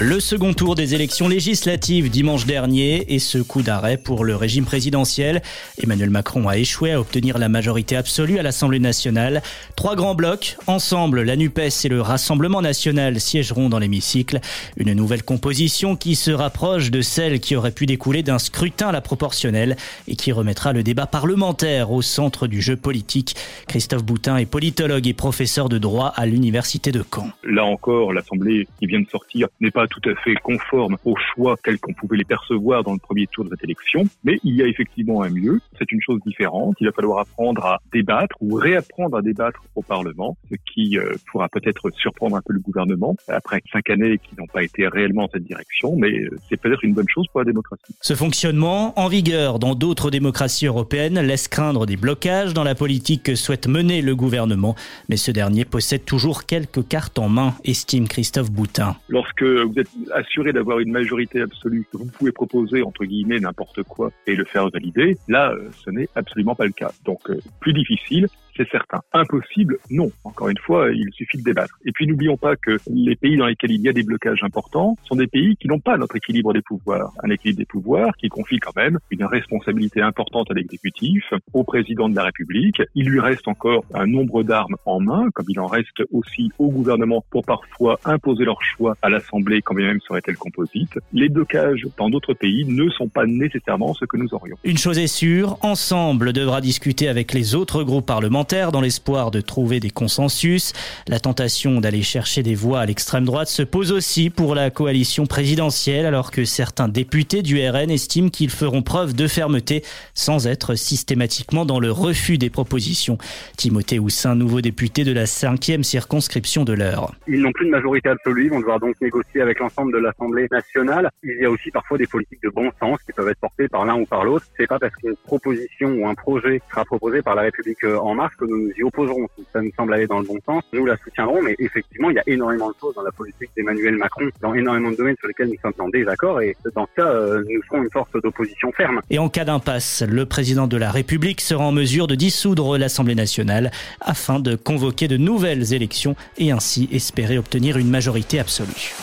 Le second tour des élections législatives dimanche dernier et ce coup d'arrêt pour le régime présidentiel. Emmanuel Macron a échoué à obtenir la majorité absolue à l'Assemblée nationale. Trois grands blocs, ensemble, la NUPES et le Rassemblement national siégeront dans l'hémicycle. Une nouvelle composition qui se rapproche de celle qui aurait pu découler d'un scrutin à la proportionnelle et qui remettra le débat parlementaire au centre du jeu politique. Christophe Boutin est politologue et professeur de droit à l'Université de Caen. Là encore, l'Assemblée qui vient de sortir n'est pas tout à fait conforme aux choix tels qu'on pouvait les percevoir dans le premier tour de cette élection, mais il y a effectivement un mieux. C'est une chose différente. Il va falloir apprendre à débattre ou réapprendre à débattre au Parlement, ce qui euh, pourra peut-être surprendre un peu le gouvernement après cinq années qui n'ont pas été réellement dans cette direction, mais euh, c'est peut-être une bonne chose pour la démocratie. Ce fonctionnement, en vigueur dans d'autres démocraties européennes, laisse craindre des blocages dans la politique que souhaite mener le gouvernement, mais ce dernier possède toujours quelques cartes en main, estime Christophe Boutin. Lorsque vous êtes assuré d'avoir une majorité absolue, vous pouvez proposer entre guillemets n'importe quoi et le faire valider. Là, euh, ce n'est absolument pas le cas. Donc, euh, plus difficile, c'est certain. Impossible, non. Encore une fois, il suffit de débattre. Et puis n'oublions pas que les pays dans lesquels il y a des blocages importants sont des pays qui n'ont pas notre équilibre des pouvoirs. Un équilibre des pouvoirs qui confie quand même une responsabilité importante à l'exécutif, au président de la République. Il lui reste encore un nombre d'armes en main, comme il en reste aussi au gouvernement pour parfois imposer leur choix à l'Assemblée, quand même serait-elle composite. Les blocages dans d'autres pays ne sont pas nécessairement ce que nous aurions. Une chose est sûre, Ensemble devra discuter avec les autres groupes parlementaires dans l'espoir de trouver des consensus. La tentation d'aller chercher des voix à l'extrême droite se pose aussi pour la coalition présidentielle alors que certains députés du RN estiment qu'ils feront preuve de fermeté sans être systématiquement dans le refus des propositions. Timothée Houssin, nouveau député de la cinquième circonscription de l'heure. Ils n'ont plus de majorité absolue, ils vont devoir donc négocier avec l'ensemble de l'Assemblée nationale. Il y a aussi parfois des politiques de bon sens qui peuvent être portées par l'un ou par l'autre. C'est pas parce qu'une proposition ou un projet sera proposé par la République en marche que nous nous y opposerons. Ça nous semble aller dans le bon sens, nous la soutiendrons, mais effectivement, il y a énormément de choses dans la politique d'Emmanuel Macron, dans énormément de domaines sur lesquels nous sommes en désaccord, et dans ce cas, euh, nous serons une force d'opposition ferme. Et en cas d'impasse, le président de la République sera en mesure de dissoudre l'Assemblée nationale afin de convoquer de nouvelles élections et ainsi espérer obtenir une majorité absolue.